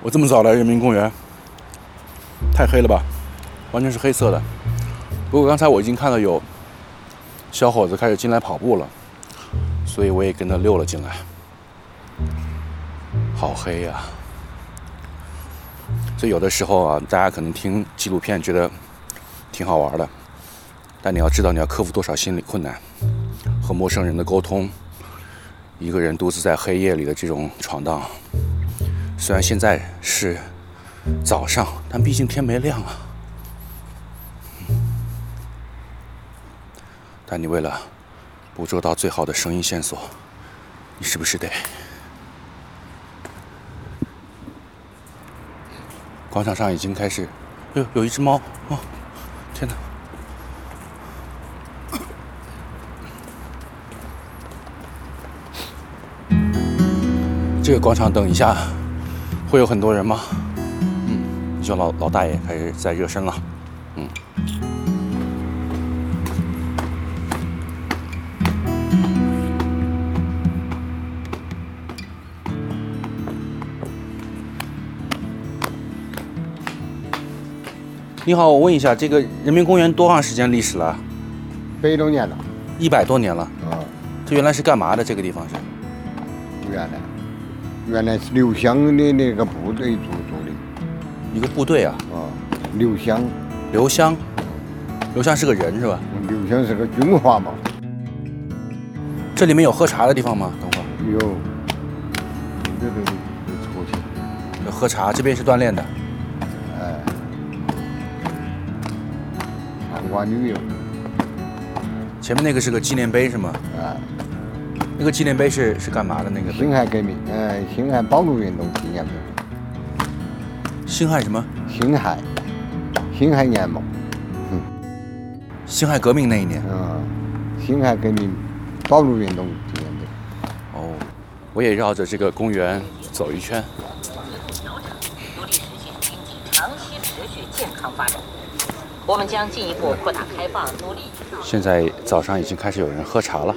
我这么早来人民公园，太黑了吧，完全是黑色的。不过刚才我已经看到有小伙子开始进来跑步了，所以我也跟他溜了进来。好黑呀！所以有的时候啊，大家可能听纪录片觉得挺好玩的，但你要知道你要克服多少心理困难，和陌生人的沟通，一个人独自在黑夜里的这种闯荡。虽然现在是早上，但毕竟天没亮啊。但你为了捕捉到最好的声音线索，你是不是得？广场上已经开始，哎呦，有一只猫哦！天哪！这个广场等一下会有很多人吗？嗯，就老老大爷开始在热身了。嗯。你好，我问一下，这个人民公园多长时间历史了？百多年了。一百多年了。啊。这原来是干嘛的？这个地方是？原来，原来是刘湘的那个部队驻驻的。一个部队啊？啊。刘湘。刘湘。刘湘是个人是吧？刘湘是个军阀嘛。这里面有喝茶的地方吗？等会儿。有。这都有抽起。有喝茶，这边是锻炼的。哎，参观旅游，前面那个是个纪念碑是吗？啊，那个纪念碑是是干嘛的？那个辛亥革命，嗯，辛亥保路运动纪念碑。辛亥什么？辛亥，辛亥年嘛。嗯。辛亥革命那一年。嗯，辛亥革命保路运动纪念碑。哦，我也绕着这个公园走一圈。努力实现经济长期持续健康发展。我们将进一步扩大开放，努力。现在早上已经开始有人喝茶了。